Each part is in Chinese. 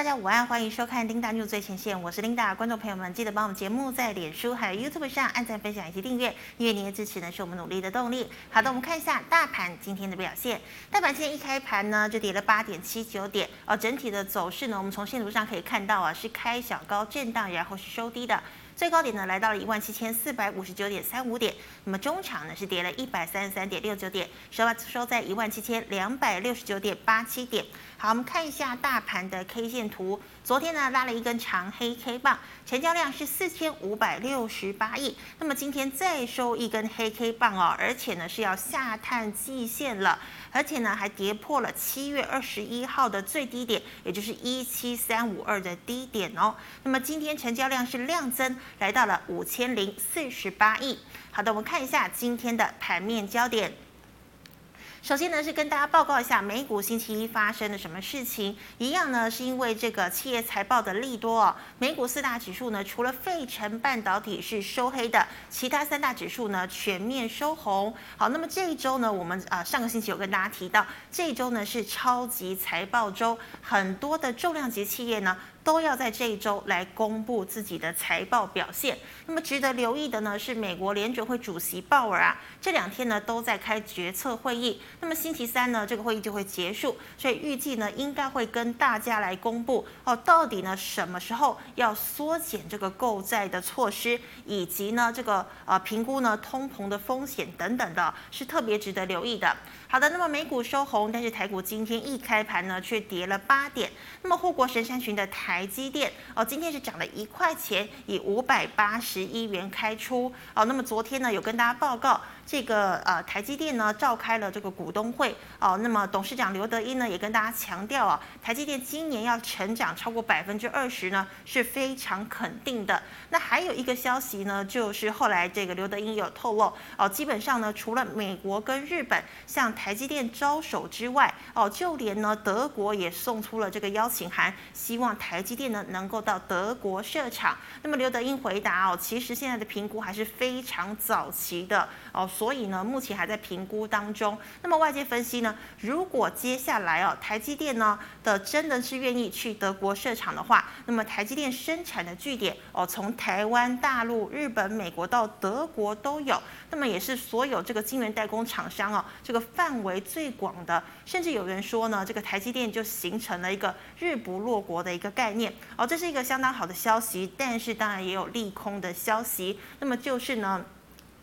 大家午安，欢迎收看 Linda News 最前线，我是 Linda。观众朋友们，记得帮我们节目在脸书还有 YouTube 上按赞、分享以及订阅，因为您的支持呢是我们努力的动力。好的，我们看一下大盘今天的表现。大盘今天一开盘呢就跌了八点七九点，而整体的走势呢，我们从线图上可以看到啊，是开小高震荡，然后是收低的。最高点呢来到了一万七千四百五十九点三五点，那么中场呢是跌了一百三十三点六九点，收收在一万七千两百六十九点八七点。好，我们看一下大盘的 K 线图。昨天呢拉了一根长黑 K 棒，成交量是四千五百六十八亿。那么今天再收一根黑 K 棒哦，而且呢是要下探季线了，而且呢还跌破了七月二十一号的最低点，也就是一七三五二的低点哦。那么今天成交量是量增，来到了五千零四十八亿。好的，我们看一下今天的盘面焦点。首先呢，是跟大家报告一下美股星期一发生了什么事情。一样呢，是因为这个企业财报的利多哦。美股四大指数呢，除了费城半导体是收黑的，其他三大指数呢全面收红。好，那么这一周呢，我们啊上个星期有跟大家提到，这一周呢是超级财报周，很多的重量级企业呢。都要在这一周来公布自己的财报表现。那么值得留意的呢，是美国联准会主席鲍尔啊，这两天呢都在开决策会议。那么星期三呢，这个会议就会结束，所以预计呢应该会跟大家来公布哦，到底呢什么时候要缩减这个购债的措施，以及呢这个呃评估呢通膨的风险等等的，是特别值得留意的。好的，那么美股收红，但是台股今天一开盘呢却跌了八点。那么护国神山群的台。台积电哦，今天是涨了一块钱，以五百八十一元开出哦。那么昨天呢，有跟大家报告。这个呃，台积电呢召开了这个股东会哦，那么董事长刘德英呢也跟大家强调啊，台积电今年要成长超过百分之二十呢是非常肯定的。那还有一个消息呢，就是后来这个刘德英有透露哦，基本上呢除了美国跟日本向台积电招手之外哦，就连呢德国也送出了这个邀请函，希望台台积电呢能够到德国设厂。那么刘德英回答哦，其实现在的评估还是非常早期的哦。所以呢，目前还在评估当中。那么外界分析呢，如果接下来哦，台积电呢的真的是愿意去德国设厂的话，那么台积电生产的据点哦，从台湾、大陆、日本、美国到德国都有。那么也是所有这个晶圆代工厂商哦，这个范围最广的。甚至有人说呢，这个台积电就形成了一个日不落国的一个概概念哦，这是一个相当好的消息。但是当然也有利空的消息。那么就是呢。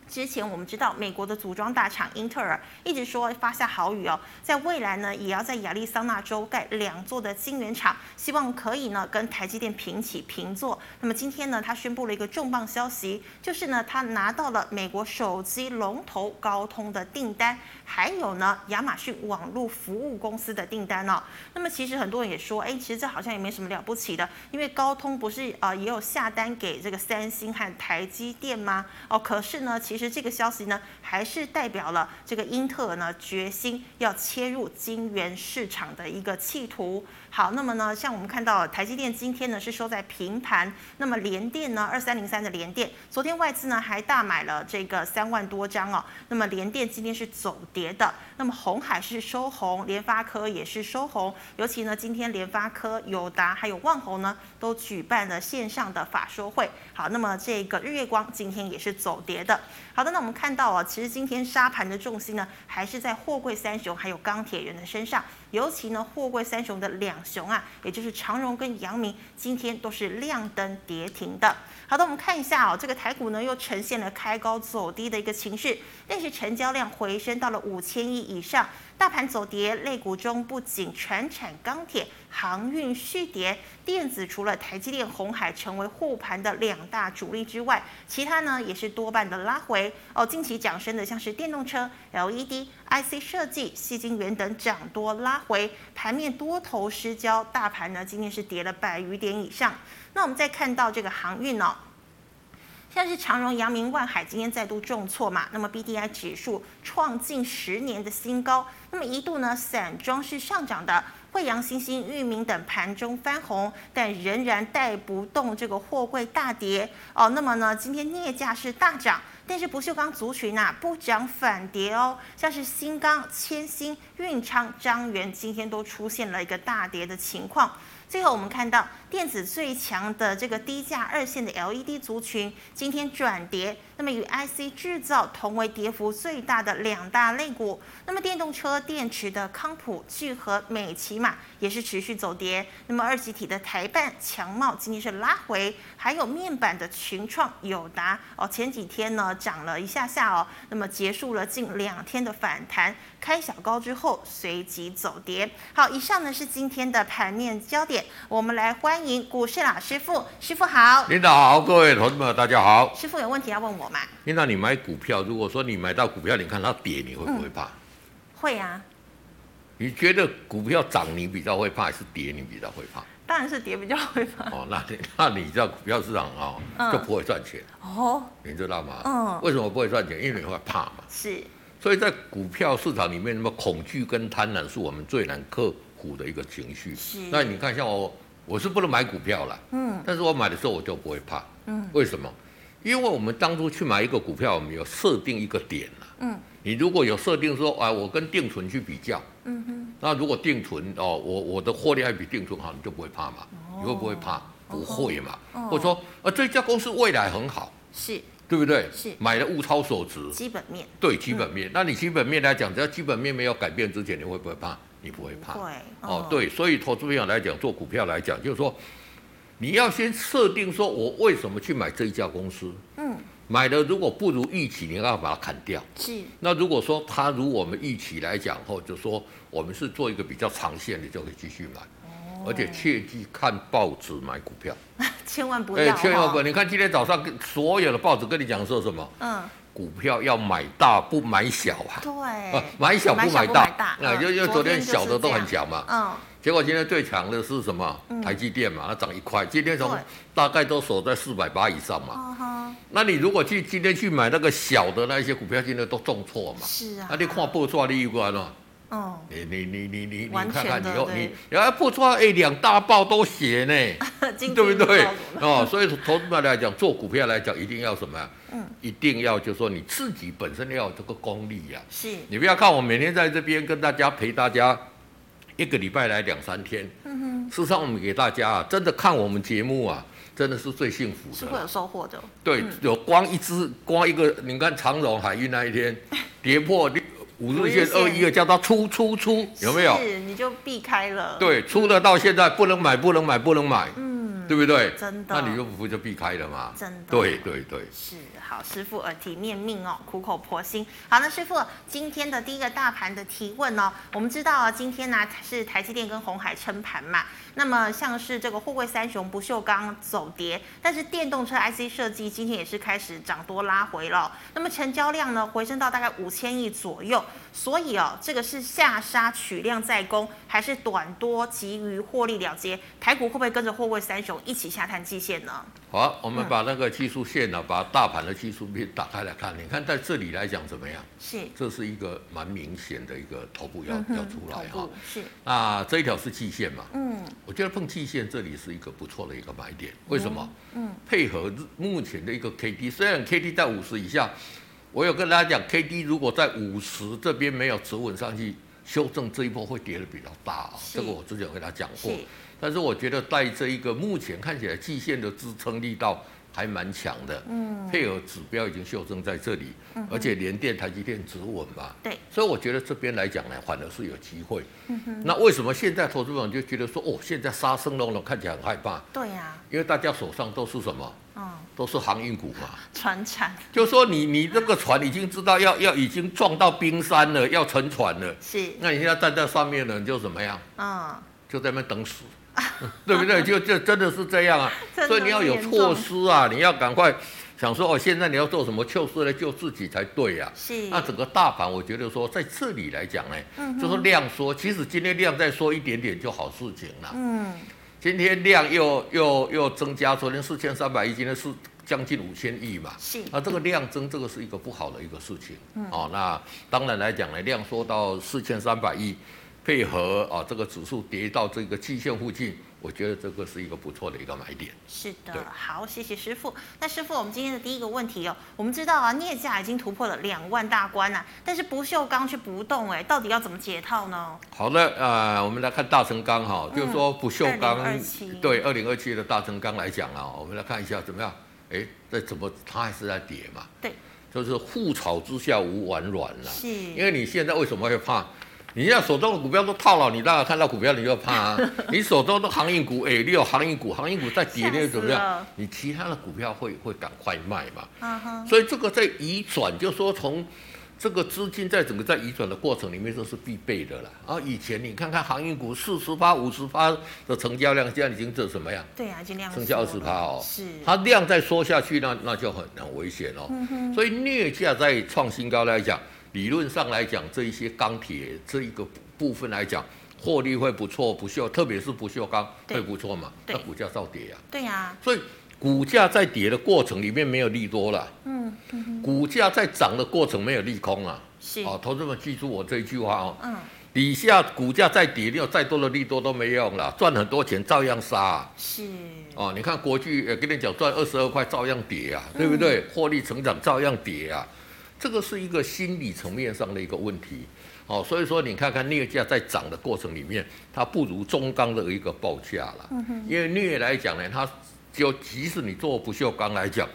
之前我们知道，美国的组装大厂英特尔一直说发下豪语哦，在未来呢，也要在亚利桑那州盖两座的晶圆厂，希望可以呢跟台积电平起平坐。那么今天呢，他宣布了一个重磅消息，就是呢，他拿到了美国手机龙头高通的订单，还有呢亚马逊网络服务公司的订单哦。那么其实很多人也说，哎，其实这好像也没什么了不起的，因为高通不是啊、呃、也有下单给这个三星和台积电吗？哦，可是呢，其。其实这个消息呢，还是代表了这个英特尔呢决心要切入晶圆市场的一个企图。好，那么呢，像我们看到台积电今天呢是收在平盘，那么联电呢二三零三的联电，昨天外资呢还大买了这个三万多张哦。那么联电今天是走跌的，那么红海是收红，联发科也是收红，尤其呢今天联发科、友达还有旺宏呢都举办了线上的法说会。好，那么这个日月光今天也是走跌的。好的，那我们看到啊，其实今天沙盘的重心呢，还是在货柜三雄还有钢铁人的身上，尤其呢，货柜三雄的两雄啊，也就是长荣跟阳明，今天都是亮灯跌停的。好的，我们看一下哦，这个台股呢又呈现了开高走低的一个情绪，但是成交量回升到了五千亿以上。大盘走跌，类股中不仅全产、钢铁、航运续跌，电子除了台积电、红海成为护盘的两大主力之外，其他呢也是多半的拉回哦。近期涨升的像是电动车、LED、IC 设计、矽晶圆等涨多拉回，盘面多头失焦，大盘呢今天是跌了百余点以上。那我们再看到这个航运哦。像是长荣、阳明、万海今天再度重挫嘛，那么 BDI 指数创近十年的新高，那么一度呢散装是上涨的，惠阳、新兴、裕民等盘中翻红，但仍然带不动这个货柜大跌哦。那么呢，今天镍价是大涨，但是不锈钢族群啊不涨反跌哦，像是新钢、千兴、运昌、张源今天都出现了一个大跌的情况。最后我们看到电子最强的这个低价二线的 LED 族群今天转跌，那么与 IC 制造同为跌幅最大的两大类股。那么电动车电池的康普、聚合、美骑马也是持续走跌。那么二极体的台半、强茂今天是拉回，还有面板的群创、友达哦，前几天呢涨了一下下哦，那么结束了近两天的反弹，开小高之后随即走跌。好，以上呢是今天的盘面焦点，我们来欢迎股市老师傅，师傅好。领导好，各位同志们大家好。师傅有问题要问我吗？领导，你买股票，如果说你买到股票，你看它跌，你会不会怕？嗯会啊，你觉得股票涨你比较会怕，还是跌你比较会怕？当然是跌比较会怕。哦，那你 那你知道股票市场啊、哦嗯，就不会赚钱哦，你知道吗？嗯，为什么不会赚钱？因为你会怕嘛。是，所以在股票市场里面，那么恐惧跟贪婪是我们最难克服的一个情绪。是，那你看像我，我是不能买股票了。嗯，但是我买的时候我就不会怕。嗯，为什么？因为我们当初去买一个股票，我们有设定一个点了。嗯。你如果有设定说，啊，我跟定存去比较，嗯哼，那如果定存哦，我我的获利还比定存好，你就不会怕嘛？哦、你会不会怕？不会嘛？哦、或者说，啊，这家公司未来很好，是，对不对？是，买的物超所值，基本面，对，基本面。嗯、那你基本面来讲，只要基本面没有改变之前，你会不会怕？你不会怕。对哦，哦，对，所以投资朋友来讲，做股票来讲，就是说，你要先设定说，我为什么去买这一家公司？嗯。买的如果不如预期，你要把它砍掉。是。那如果说它如我们预期来讲后，就说我们是做一个比较长线的，就可以继续买。哦。而且切记看报纸买股票。千万不要。千万不要！你看今天早上所有的报纸跟你讲说什么？嗯。股票要买大不买小啊。对。买小不买大。买大。那就因为昨天小的都很小嘛。嗯。结果今天最强的是什么？台积电嘛，它涨一块。今天从大概都守在四百八以上嘛。那你如果去今天去买那个小的那些股票，今天都重挫嘛。是啊。那你看报纸你有关哦。哦。你你你你你你看看你后你，然后报纸哎两大报都写呢，对不对？哦，所以投资者来讲，做股票来讲，一定要什么？嗯。一定要就是说你自己本身要有这个功力呀。是。你不要看我每天在这边跟大家陪大家。一个礼拜来两三天，嗯哼，事实上我们给大家啊，真的看我们节目啊，真的是最幸福的，是会有收获的。对，嗯、有光一只，光一个，你看长荣海运那一天 跌破五日线二一二，叫它出出出，有没有？是，你就避开了。对，出了到现在不能买，不能买，不能买。嗯。对不对？真的，那你就不就避开了嘛？真的，对对对。是好，师傅耳提面命哦，苦口婆心。好，那师傅今天的第一个大盘的提问哦，我们知道啊，今天呢是台积电跟红海撑盘嘛。那么像是这个货柜三雄不锈钢走跌，但是电动车 IC 设计今天也是开始涨多拉回了。那么成交量呢回升到大概五千亿左右，所以哦，这个是下杀取量在攻，还是短多急于获利了结？台股会不会跟着货柜三雄一起下探季线呢？好，我们把那个技术线呢，把大盘的技术面打开来看，你看在这里来讲怎么样？是，这是一个蛮明显的一个头部要要出来哈。是，那这一条是季线嘛？嗯。我觉得碰季线这里是一个不错的一个买点，为什么？嗯，配合目前的一个 K D，虽然 K D 在五十以下，我有跟大家讲，K D 如果在五十这边没有止稳上去，修正这一波会跌的比较大啊。这个我之前跟大家讲过，但是我觉得在这一个目前看起来季线的支撑力道。还蛮强的，嗯，配合指标已经修正在这里，嗯，而且联电、台积电止稳嘛，对，所以我觉得这边来讲呢，反而是有机会。嗯哼，那为什么现在投资者就觉得说，哦，现在杀生隆隆，看起来很害怕？对呀，啊，因为大家手上都是什么？嗯，都是航运股嘛，船产。就说你你这个船已经知道要要已经撞到冰山了，要沉船了，是，那你现在站在上面呢，你就怎么样？嗯，就在那边等死。对不对？就就真的是这样啊，所以你要有措施啊，你要赶快想说哦，现在你要做什么措施来救自己才对呀、啊。是。那整个大盘，我觉得说在这里来讲呢，嗯、就是量缩，其实今天量再缩一点点就好事情了。嗯。今天量又又又增加，昨天四千三百亿，今天是将近五千亿嘛。是。那这个量增，这个是一个不好的一个事情。嗯。哦，那当然来讲呢，量缩到四千三百亿。配合啊，这个指数跌到这个季线附近，我觉得这个是一个不错的一个买点。是的，好，谢谢师傅。那师傅，我们今天的第一个问题哦，我们知道啊，镍价已经突破了两万大关了，但是不锈钢却不动，哎，到底要怎么解套呢？好的，呃，我们来看大成钢哈，就是说不锈钢，嗯、对，二零二七的大成钢来讲啊，我们来看一下怎么样？哎，这怎么它还是在跌嘛？对，就是覆巢之下无完卵了。是，因为你现在为什么会怕？你现在手中的股票都套牢，你当然看到股票你就怕啊。你手中的航运股，哎，你有航运股，航运股在跌，你怎么样？你其他的股票会会赶快卖嘛？所以这个在移转，就说从这个资金在整个在移转的过程里面都是必备的了。啊，以前你看看航运股四十趴、五十趴的成交量，现在已经这什么样？对啊，已经量剩下二十趴哦。是。它量再缩下去，那那就很很危险哦。嗯哼。所以镍价在创新高来讲。理论上来讲，这一些钢铁这一个部分来讲，获利会不错，不锈，特别是不锈钢会不错嘛？那股价照跌啊。对呀、啊。所以股价在跌的过程里面没有利多了。嗯。嗯股价在涨的过程没有利空啊。是。哦，投资们记住我这一句话哦。嗯。底下股价再跌，你有再多的利多都没用了，赚很多钱照样杀、啊。是。哦，你看国巨，跟你讲赚二十二块照样跌啊，对不对？嗯、获利成长照样跌啊。这个是一个心理层面上的一个问题，哦，所以说你看看镍价在涨的过程里面，它不如中钢的一个报价了，因为镍来讲呢，它就即使你做不锈钢来讲，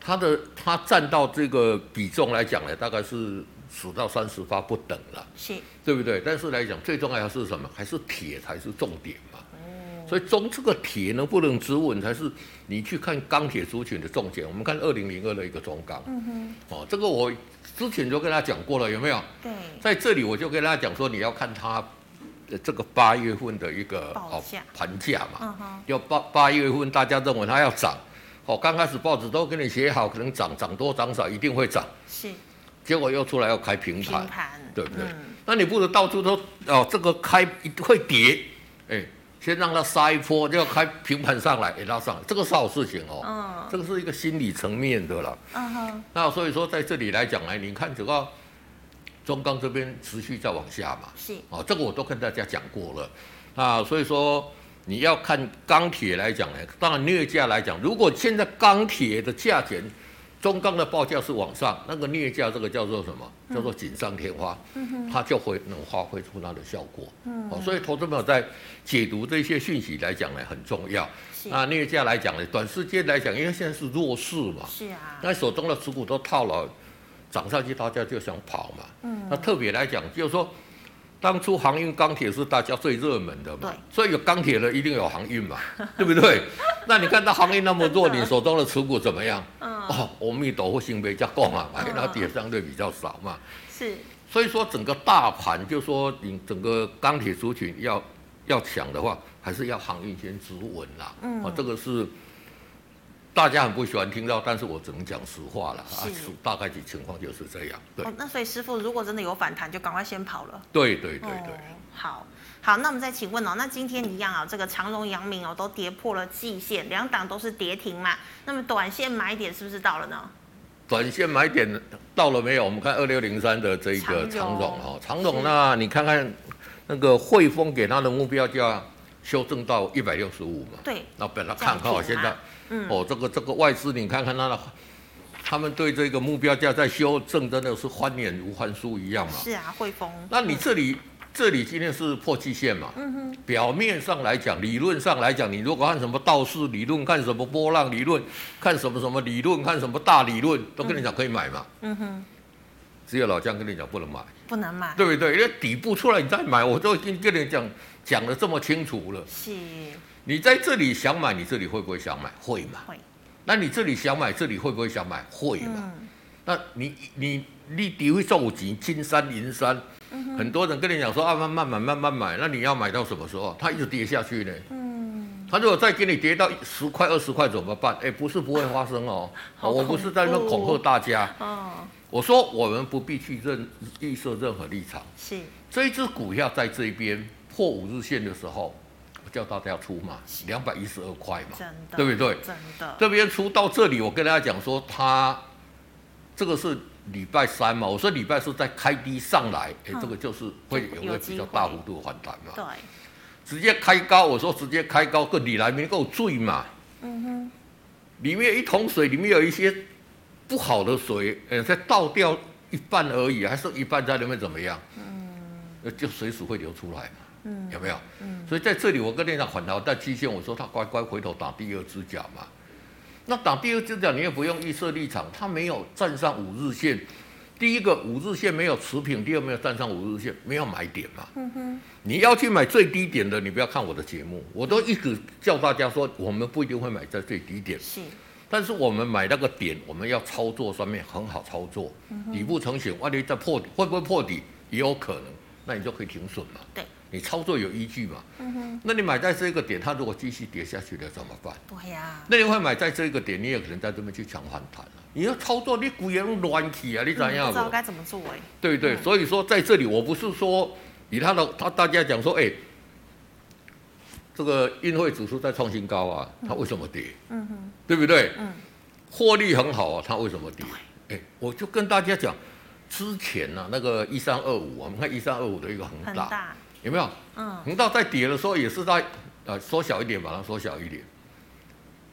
它的它占到这个比重来讲呢，大概是十到三十发不等了，是，对不对？但是来讲最重要的是什么？还是铁才是重点。所以中这个铁能不能止稳，才是你去看钢铁族群的重点。我们看二零零二的一个中钢，嗯哼，哦，这个我之前就跟他讲过了，有没有？对，在这里我就跟他讲说，你要看它的这个八月份的一个哦盘价嘛，要八八月份大家认为它要涨，哦，刚开始报纸都给你写好，可能涨涨多涨少一定会涨，是，结果又出来要开平盘，平盘，对不对？嗯，那你不如到处都哦，这个开会跌，哎。先让它杀一波，就要开平盘上来，给它上来，这个是好事情哦。嗯，这个是一个心理层面的了。嗯哼。那所以说，在这里来讲呢，你看这个中钢这边持续在往下嘛。是。哦，这个我都跟大家讲过了。啊，所以说你要看钢铁来讲呢，当然镍价来讲，如果现在钢铁的价钱。中钢的报价是往上，那个镍价这个叫做什么？嗯、叫做锦上添花，嗯，它就会能发挥出它的效果。嗯，哦，所以投资朋友在解读这些讯息来讲呢，很重要。那镍价来讲呢，短时间来讲，因为现在是弱势嘛，是啊，那手中的持股都套牢，涨上去大家就想跑嘛。嗯，那特别来讲，就是说。当初航运钢铁是大家最热门的嘛，所以有钢铁的一定有航运嘛，对不对？那你看到航运那么弱，你手中的持股怎么样？嗯、哦，阿弥陀佛，性比较够嘛，买它跌相对比较少嘛。是，所以说整个大盘，就说你整个钢铁族群要要抢的话，还是要航运先止稳啦。嗯，啊，这个是。大家很不喜欢听到，但是我只能讲实话了啊，大概的情况就是这样。对，哦、那所以师傅如果真的有反弹，就赶快先跑了。对对对对、哦。好，好，那我们再请问哦，那今天一样啊，这个长荣、阳明哦都跌破了季线，两档都是跌停嘛。那么短线买点是不是到了呢？短线买点到了没有？我们看二六零三的这一个长荣哦，长荣那你看看那个汇丰给他的目标价修正到一百六十五嘛？对。那本来看好现在。嗯、哦，这个这个外资，你看看他的，他们对这个目标价在修正，真的是翻脸如翻书一样嘛？是啊，汇丰。那你这里、嗯、这里今天是破季线嘛？嗯哼。表面上来讲，理论上来讲，你如果看什么道氏理论，看什么波浪理论，看什么什么理论，看什么大理论，都跟你讲可以买嘛。嗯哼。只有老姜跟你讲不能买。不能买。对不对？因为底部出来你再买，我都已经跟你讲讲的这么清楚了。是。你在这里想买，你这里会不会想买？会嘛？会。那你这里想买，这里会不会想买？会嘛？嗯、那你你你底会重金金山银山、嗯，很多人跟你讲说啊，慢慢买，慢慢买。那你要买到什么时候？它一直跌下去呢？嗯。它如果再给你跌到十块、二十块怎么办？哎，不是不会发生哦。我不是在那恐吓大家。哦。我说我们不必去认预设任何立场。是。这一只股票在这边破五日线的时候。叫大家出嘛，两百一十二块嘛，对不对？真的，这边出到这里，我跟大家讲说，它这个是礼拜三嘛，我说礼拜四再开低上来，哎，这个就是会有个比较大幅度的反弹嘛。对，直接开高，我说直接开高，个里来没够醉嘛。嗯哼，里面有一桶水里面有一些不好的水，呃，再倒掉一半而已，还剩一半在里面怎么样？嗯，就水水会流出来嘛。嗯，有没有？嗯，所以在这里我跟你讲，反弹在期限，我说他乖乖回头打第二只脚嘛。那打第二只脚，你也不用预设立场，它没有站上五日线。第一个五日线没有持平，第二没有站上五日线，没有买点嘛。嗯哼。你要去买最低点的，你不要看我的节目，我都一直叫大家说，我们不一定会买在最低点。是。但是我们买那个点，我们要操作上面很好操作。嗯。底部成型，万一再破底，会不会破底？也有可能，那你就可以停损嘛。对。你操作有依据嘛？嗯哼。那你买在这个点，它如果继续跌下去了怎么办？对呀、啊。那你会买在这个点，你也可能在这边去抢反弹了。你要操作，你股也乱起啊，你怎样？不知道该怎么做哎、欸。对对，嗯、所以说在这里，我不是说以他的他大家讲说，哎、欸，这个运汇指数在创新高啊，它为什么跌？嗯哼。对不对？嗯。获利很好啊，它为什么跌？哎、欸，我就跟大家讲，之前呢、啊，那个一三二五，我们看一三二五的一个恒大。有没有？嗯，恒大在跌的时候也是在呃缩小一点，把它缩小一点，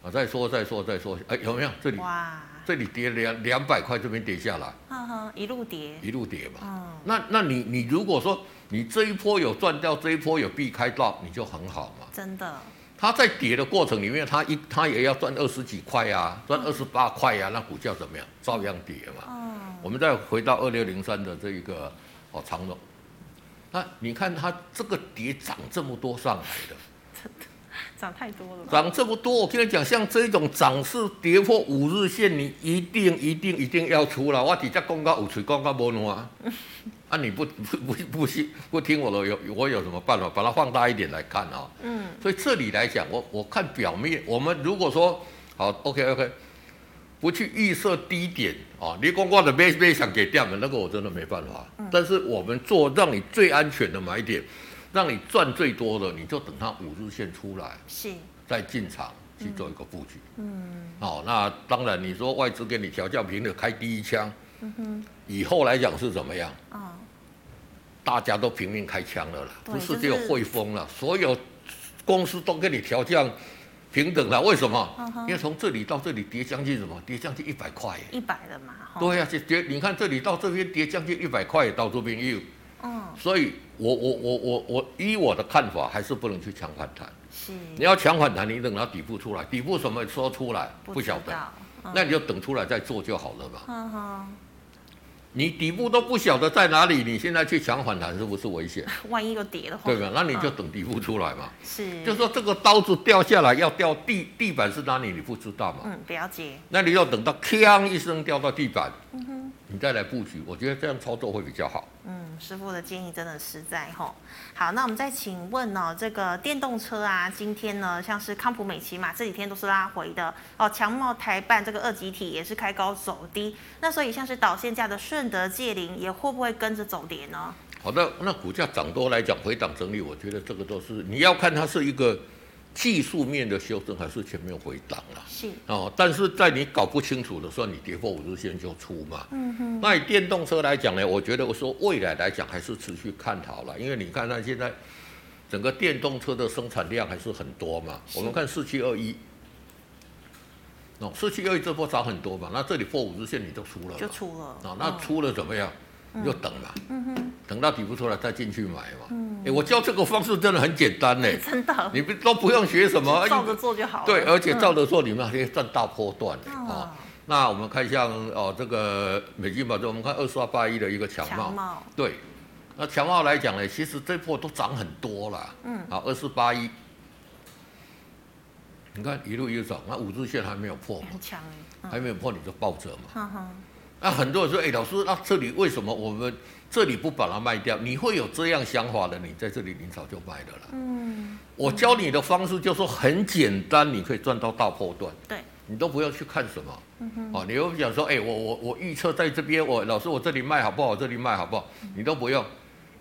啊，再缩再缩再缩，哎，有没有？这里哇，这里跌两两百块，这边跌下来，哈哈，一路跌，一路跌嘛。嗯，那那你你如果说你这一波有赚掉，这一波有避开到，你就很好嘛。真的。它在跌的过程里面，它一它也要赚二十几块呀，赚二十八块呀，那股价怎么样？照样跌嘛。嗯。我们再回到二六零三的这一个哦长荣。那你看它这个跌涨这么多上来的，真的涨太多了。涨这么多，我跟你讲，像这种涨势跌破五日线，你一定一定一定要出了。我底下公告有吹公告无弄啊，啊你不不不不信不听我的有我有什么办法？把它放大一点来看啊。嗯。所以这里来讲，我我看表面，我们如果说好 OK OK。不去预设低点啊！你光光的没没想给掉的，那个我真的没办法。嗯、但是我们做让你最安全的买点，让你赚最多的，你就等它五日线出来，是，再进场去做一个布局。嗯，好，那当然你说外资给你调降平的开第一枪，嗯哼，以后来讲是怎么样？哦、大家都拼命开枪了啦，不是只有汇丰了，就是、所有公司都给你调降。平等了，为什么？嗯、因为从这里到这里跌将近什么？跌将近一百块。一百了嘛？对呀、啊，跌，你看这里到这边跌将近一百块，到这边又。嗯。所以我我我我我依我的看法，还是不能去抢反弹。是。你要抢反弹，你等它底部出来，底部什么时候出来？不晓得。嗯、那你就等出来再做就好了嘛。嗯哼。你底部都不晓得在哪里，你现在去抢反弹是不是危险？万一又跌的话，对吧？那你就等底部出来嘛。是，就是说这个刀子掉下来要掉地地板是哪里，你不知道嘛？嗯，不要接。那你要等到锵一声掉到地板。嗯哼。你再来布局，我觉得这样操作会比较好。嗯，师傅的建议真的实在吼。好，那我们再请问呢、哦，这个电动车啊，今天呢，像是康普美奇嘛这几天都是拉回的哦。强茂台办这个二级体也是开高走低，那所以像是导线价的顺德界霖也会不会跟着走跌呢？好的，那股价涨多来讲回档整理，我觉得这个都是你要看它是一个。技术面的修正还是全面回档了，是哦，但是在你搞不清楚的时候，你跌破五日线就出嘛。嗯哼。那以电动车来讲呢，我觉得我说未来来讲还是持续看好了，因为你看它现在整个电动车的生产量还是很多嘛。我们看四七二一，哦，四七二一这波涨很多嘛，那这里破五日线你就出了，就出了啊，那出了怎么样？嗯你就等嘛，等到底部出来再进去买嘛。嗯，哎，我教这个方式真的很简单呢，真的，你不都不用学什么，照着做就好了。对，而且照着做，你们还可以赚大波段的啊。那我们看像哦，这个美金宝，就我们看二四二八一的一个强茂，对，那强茂来讲呢，其实这波都涨很多了。嗯，好，二四八一，你看一路一路涨，那五日线还没有破嘛，还没有破你就抱着嘛。那、啊、很多人说，哎，老师，那这里为什么我们这里不把它卖掉？你会有这样想法的，你在这里你早就卖了啦。嗯，我教你的方式就是说很简单，你可以赚到大破段。对，你都不要去看什么。嗯哼。哦，你又想说，哎，我我我预测在这边，我老师我这里卖好不好？这里卖好不好？你都不用，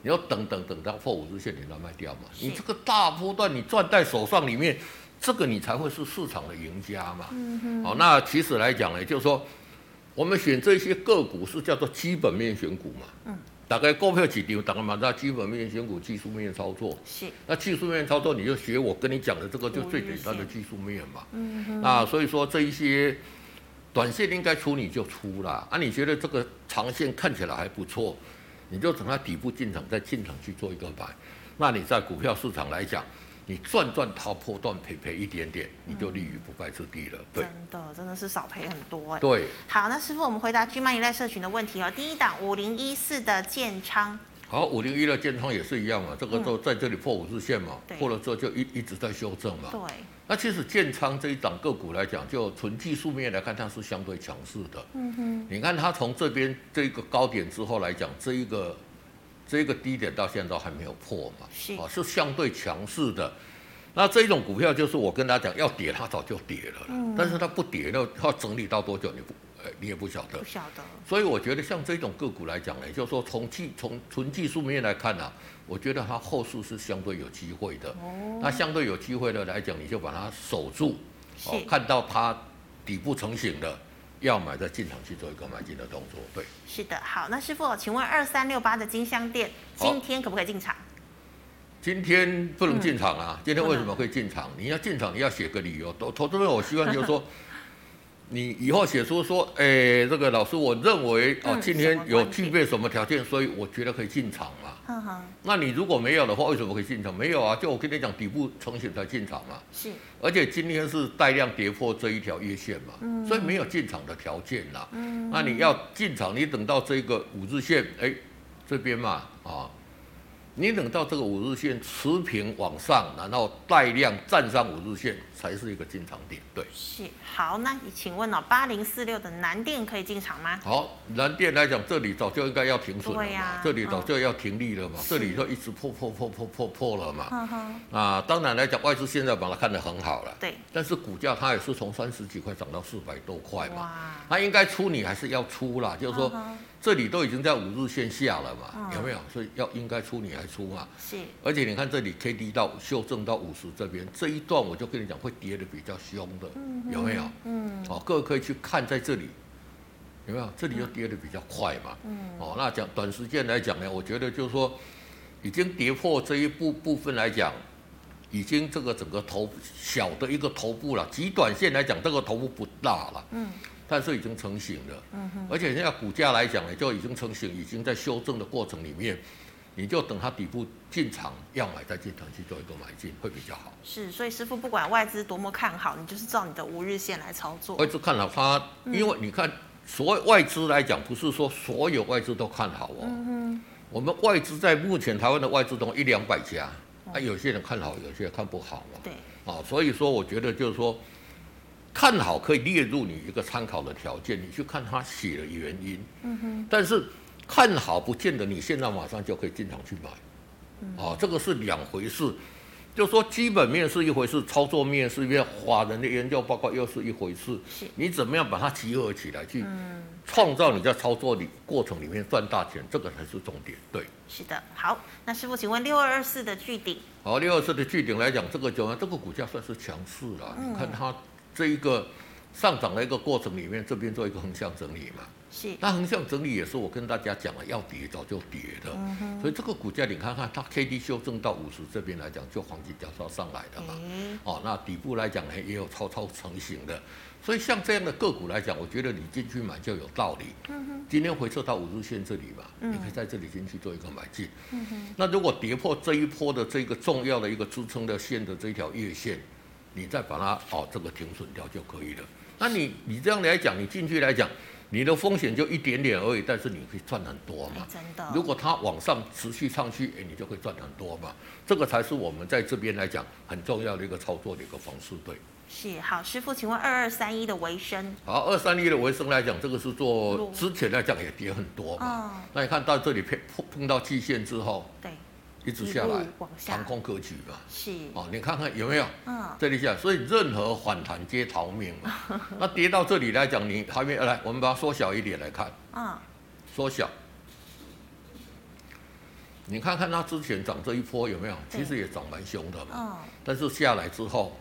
你要等等等到破五日线你再卖掉嘛。你这个大波段你赚在手上里面，这个你才会是市场的赢家嘛。嗯哼。好、哦，那其实来讲呢，就是说。我们选这些个股是叫做基本面选股嘛？嗯，大概股票市场，大概嘛那基本面选股，技术面操作。是。那技术面操作，你就学我跟你讲的这个，就最简单的技术面嘛。嗯哼。那所以说这一些短线应该出你就出啦。啊，你觉得这个长线看起来还不错，你就等它底部进场再进场去做一个买。那你在股票市场来讲。你赚赚它破断赔赔一点点，你就立于不败之地了。对，真的真的是少赔很多哎。对，好，那师傅，我们回答 GMoney 赖社群的问题哦。第一档五零一四的建昌，好，五零一的建昌也是一样嘛，这个都在这里破五日线嘛，破了之后就一一直在修正嘛。对。那其实建昌这一档个股来讲，就纯技术面来看，它是相对强势的。嗯哼。你看它从这边这个高点之后来讲，这一个。这个低点到现在都还没有破嘛，是啊，是相对强势的。那这种股票就是我跟他讲，要跌它早就跌了，嗯、但是它不跌了，它整理到多久你不，你也不晓得。不晓得。所以我觉得像这种个股来讲呢，就是说从技从纯技术面来看呢、啊，我觉得它后市是相对有机会的。哦。那相对有机会的来讲，你就把它守住，哦，看到它底部成型的。要买在进场去做一个买进的动作，对。是的，好，那师傅，请问二三六八的金香店今天可不可以进场？今天不能进场啊！嗯、今天为什么会进场？你要进场，你要写个理由。投投资人，我希望就是说。你以后写出说，哎、欸，这个老师，我认为哦，今天有具备什么条件，所以我觉得可以进场嘛。嗯哼。那你如果没有的话，为什么可以进场？没有啊，就我跟你讲，底部成型才进场嘛。是。而且今天是带量跌破这一条月线嘛，嗯、所以没有进场的条件啦。嗯。那你要进场，你等到这个五日线，哎、欸，这边嘛，啊。你等到这个五日线持平往上，然后带量站上五日线，才是一个进场点。对，是好。那你请问哦，八零四六的南电可以进场吗？好，南电来讲，这里早就应该要停损了嘛，啊、这里早就要停利了嘛，嗯、这里就一直破破破破破破了嘛。啊，当然来讲，外资现在把它看得很好了。对。但是股价它也是从三十几块涨到四百多块嘛。哇。它应该出，你还是要出啦，就是说。嗯这里都已经在五日线下了嘛，嗯、有没有？所以要应该出你还出嘛？是。而且你看这里 K D 到修正到五十这边这一段，我就跟你讲会跌得比较凶的，嗯、有没有？嗯。哦，各位可以去看在这里，有没有？这里又跌得比较快嘛。嗯。哦，那讲短时间来讲呢，我觉得就是说已经跌破这一部部分来讲，已经这个整个头小的一个头部了。极短线来讲，这个头部不大了。嗯。但是已经成型了，嗯哼，而且现在股价来讲呢，就已经成型，已经在修正的过程里面，你就等它底部进场，要买再进场去做一个买进会比较好。是，所以师傅不管外资多么看好，你就是照你的五日线来操作。外资看好它，因为你看，所谓外资来讲，不是说所有外资都看好哦。嗯哼，我们外资在目前台湾的外资中一两百家，啊，有些人看好，有些人看不好嘛。对。啊，所以说我觉得就是说。看好可以列入你一个参考的条件，你去看他写的原因。嗯哼。但是看好不见得你现在马上就可以进场去买。嗯。啊，这个是两回事。就说基本面是一回事，操作面是一边法人的研究报告又是一回事。是。你怎么样把它集合起来去创造你在操作里过程里面赚大钱，这个才是重点。对。是的。好，那师傅，请问六二二四的巨顶。好，六二二四的巨顶来讲，这个就这个股价算是强势了。嗯。你看它。这一个上涨的一个过程里面，这边做一个横向整理嘛，是。那横向整理也是我跟大家讲了，要跌早就跌的，嗯、所以这个股价你看看它 K D 修正到五十这边来讲，就黄金交叉上来的嘛，嗯、哦，那底部来讲呢也有超超成型的，所以像这样的个股来讲，我觉得你进去买就有道理。今天回撤到五日线这里嘛，嗯、你可以在这里进去做一个买进。那如果跌破这一波的这个重要的一个支撑的线的这一条月线。你再把它哦，这个停损掉就可以了。那你你这样来讲，你进去来讲，你的风险就一点点而已，但是你可以赚很多嘛。真的。如果它往上持续上去，哎，你就可以赚很多嘛。这个才是我们在这边来讲很重要的一个操作的一个方式，对。是好，师傅，请问二二三一的维生。好，二三一的维生来讲，这个是做之前来讲也跌很多嘛。哦。那你看到这里碰碰碰到季线之后。对。一直下来，航空格局嘛，是哦，你看看有没有？嗯，这里下，所以任何反弹皆逃命嘛。那跌到这里来讲，你还没有来，我们把它缩小一点来看。嗯，缩小。你看看它之前涨这一波有没有？其实也涨蛮凶的嘛。嗯。但是下来之后，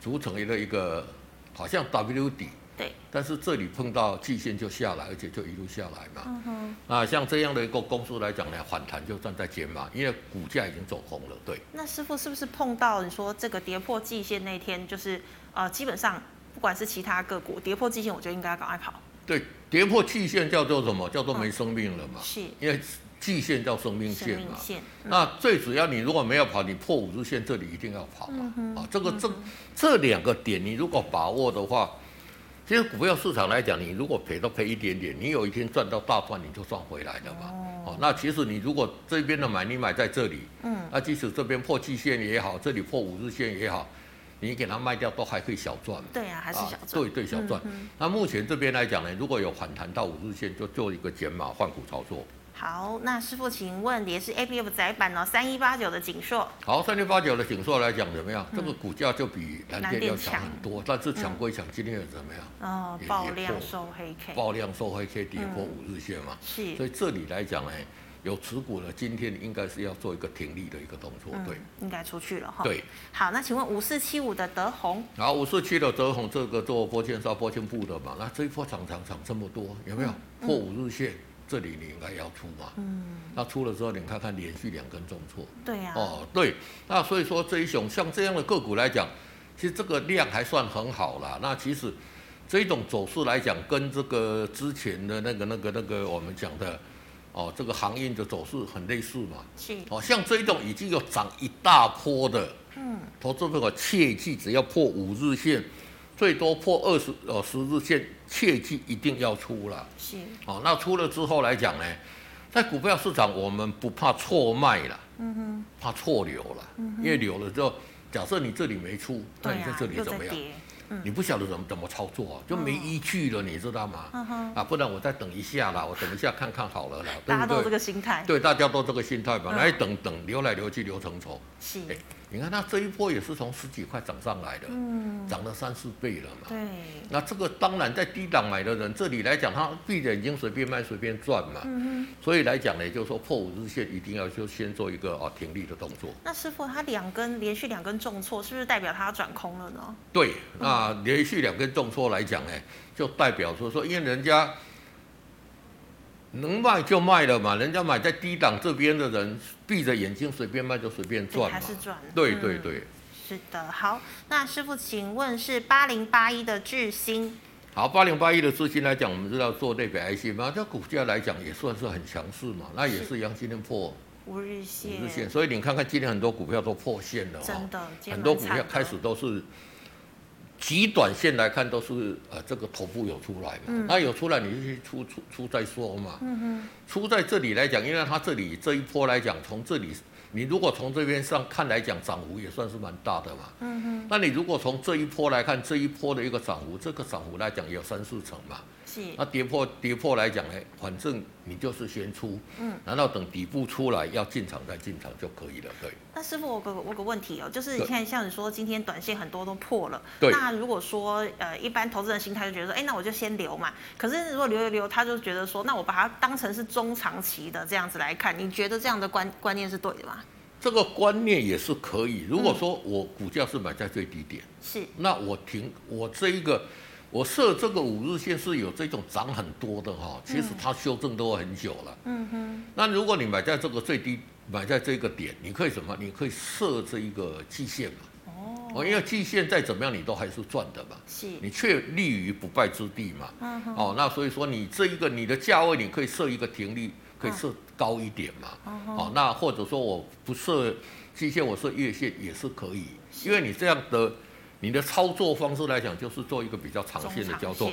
组成一个一个好像 W 底，对。但是这里碰到季线就下来，而且就一路下来嘛。那像这样的一个公司来讲呢，反弹就站在肩嘛，因为股价已经走红了。对。那师傅是不是碰到你说这个跌破季线那天，就是呃，基本上不管是其他个股跌破季线，我就应该要赶快跑。对，跌破季线叫做什么？叫做没生命了嘛。是。因为季线叫生命线嘛。线。那最主要，你如果没有跑，你破五日线这里一定要跑嘛。嗯、啊，这个这、嗯、这两个点，你如果把握的话。其实股票市场来讲，你如果赔都赔一点点，你有一天赚到大赚，你就赚回来了嘛。哦，那其实你如果这边的买，你买在这里，嗯，那即使这边破季线也好，这里破五日线也好，你给它卖掉都还可以小赚。对啊，还是小赚。对对，小赚。嗯、那目前这边来讲呢，如果有反弹到五日线，就做一个减码换股操作。好，那师傅，请问也是 A B F 载板哦，三一八九的景硕。好，三一八九的景硕来讲怎么样？嗯、这个股价就比蓝电要强很多，但是强归强，今天又怎么样？哦，爆量收黑 K。爆量收黑 K，跌破五日线嘛。是。所以这里来讲呢，有持股的今天应该是要做一个停利的一个动作，对。应该出去了哈。对。好，那请问五四七五的德宏。好，五四七的德宏，这个做玻纤纱、玻纤布的嘛，那这一波涨涨涨这么多，有没有破五日线？这里你应该要出嘛，嗯，那出了之后，你看看连续两根重挫，对呀，哦，对，那所以说这一种像这样的个股来讲，其实这个量还算很好啦。那其实这一种走势来讲，跟这个之前的那个、那个、那个我们讲的，哦，这个行业的走势很类似嘛，是，哦，像这一种已经有涨一大波的，嗯，投资朋友切记，只要破五日线。最多破二十呃十日线，切记一定要出了。是。哦，那出了之后来讲呢，在股票市场我们不怕错卖了，嗯哼，怕错流了，嗯，因为流了之后，假设你这里没出，那你在这里怎么样？你不晓得怎么怎么操作啊，就没依据了，你知道吗？嗯、啊，不然我再等一下啦，我等一下看看好了啦，对不对？大家都这个心态。对，大家都这个心态嘛，来等等，流来流去流成仇。是。欸你看它这一波也是从十几块涨上来的，嗯，涨了三四倍了嘛。对。那这个当然在低档买的人，这里来讲，他闭着眼睛随便卖随便赚嘛。嗯。所以来讲呢，就是说破五日线一定要就先做一个啊停利的动作。那师傅，他两根连续两根重挫，是不是代表他要转空了呢？对，那连续两根重挫来讲呢，就代表说说，因为人家。能卖就卖了嘛，人家买在低档这边的人，闭着眼睛随便卖就随便赚嘛。还是赚。对对对、嗯。是的，好，那师傅，请问是八零八一的智新。好，八零八一的智新来讲，我们知道做类比 IC 嘛，这股价来讲也算是很强势嘛，那也是一样，今天破五日线。五日线，所以你看看今天很多股票都破线了，真的，很多股票开始都是。极短线来看都是呃这个头部有出来嘛，那、嗯、有出来你就去出出出再说嘛。出在这里来讲，因为它这里这一波来讲，从这里你如果从这边上看来讲，涨幅也算是蛮大的嘛。那你如果从这一波来看，这一波的一个涨幅，这个涨幅来讲也有三四成嘛。是。那跌破跌破来讲呢，反正你就是先出，嗯，然后等底部出来要进场再进场就可以了，对。那师傅，我个我个问题哦，就是你看像你说今天短线很多都破了，对。那如果说呃一般投资人心态就觉得说，哎，那我就先留嘛。可是如果留一留，他就觉得说，那我把它当成是中长期的这样子来看，你觉得这样的观观念是对的吗？这个观念也是可以。如果说我股价是买在最低点，是，那我停我这一个。我设这个五日线是有这种涨很多的哈，其实它修正都很久了。嗯哼。那如果你买在这个最低，买在这个点，你可以什么？你可以设这一个季线嘛。哦。因为季线再怎么样，你都还是赚的嘛。是。你却立于不败之地嘛。嗯哼。哦，那所以说你这一个你的价位，你可以设一个停利，可以设高一点嘛。哦。那或者说我不设季线，我设月线也是可以，因为你这样的。你的操作方式来讲，就是做一个比较长线的交错，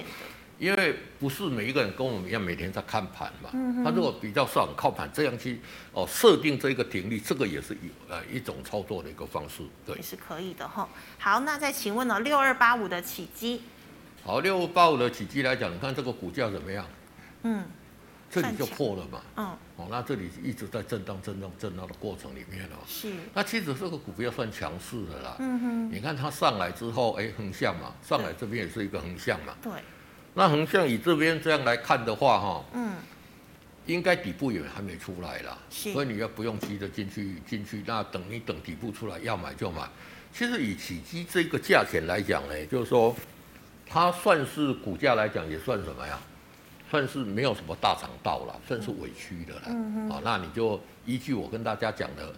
因为不是每一个人跟我们一样每天在看盘嘛。他如果比较少靠盘，这样去哦设定这个停利，这个也是一呃一种操作的一个方式，对，也是可以的哈。好，那再请问呢，六二八五的起基，好，六二八五的起基来讲，你看这个股价怎么样？嗯。这里就破了嘛，嗯，哦，那这里一直在震荡、震荡、震荡的过程里面哦，是。那其实这个股票算强势的啦，嗯哼。你看它上来之后，哎，横向嘛，上来这边也是一个横向嘛，对。那横向以这边这样来看的话，哈，嗯，应该底部也还没出来啦，是。所以你要不用急着进去，进去，那等你等底部出来，要买就买。其实以起基这个价钱来讲呢，就是说。它算是股价来讲也算什么呀？算是没有什么大涨到了，算是委屈的了。嗯啊，那你就依据我跟大家讲的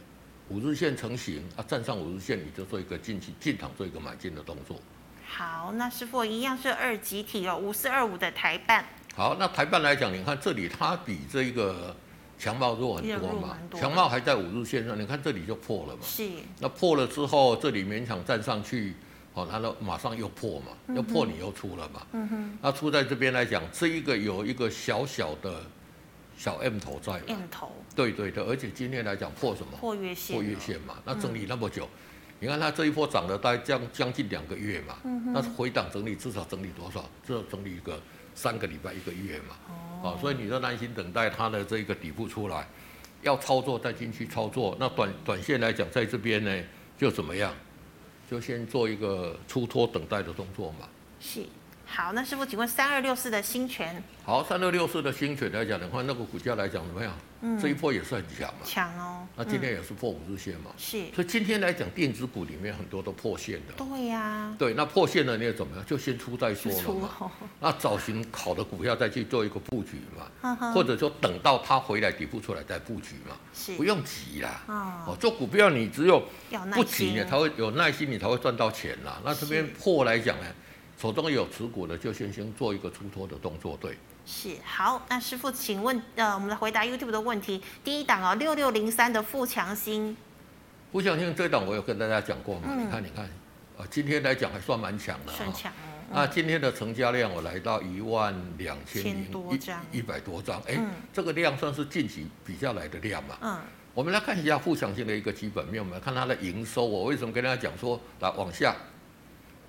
五日线成型啊，站上五日线，你就做一个进去进场做一个买进的动作。好，那师傅一样是二级体哦，五四二五的台半。好，那台半来讲，你看这里它比这个强茂弱很多嘛，强茂还在五日线上，你看这里就破了嘛。是。那破了之后，这里勉强站上去。哦，它都马上又破嘛，要破你又出了嘛。嗯哼。那出在这边来讲，这一个有一个小小的小 M 头在。M 头。对对对，而且今天来讲破什么？破月线。破月线嘛，那整理那么久，你看它这一波涨了大概将将近两个月嘛。嗯哼。那回档整理至少整理多少？至少整理一个三个礼拜一个月嘛。哦。所以你就耐心等待它的这个底部出来，要操作再进去操作。那短短线来讲，在这边呢，就怎么样？就先做一个出脱等待的动作嘛。是，好，那师傅，请问三二六四的新权？好，三二六四的新权来讲的话，那个股价来讲怎么样？嗯，这一波也是很强嘛。强哦。那今天也是破五日线嘛。是。所以今天来讲，电子股里面很多都破线的。对呀。对，那破线了，你也怎么样？就先出再说了嘛。那找寻好的股票再去做一个布局嘛。或者说等到它回来底部出来再布局嘛。是。不用急啦。哦。做股票你只有不急你才会有耐心，你才会赚到钱啦。那这边破来讲呢？手中有持股的，就先行做一个出脱的动作，对。是好，那师傅，请问，呃，我们来回答 YouTube 的问题。第一档哦，六六零三的富强新。富强新这一档我有跟大家讲过嘛？嗯、你看，你看，啊，今天来讲还算蛮强的。算强哦。那今天的成交量我来到一万两千零一一百多张，哎、这个量算是近期比较来的量嘛。嗯。我们来看一下富强新的一个基本面，我们来看它的营收。我为什么跟大家讲说，来往下。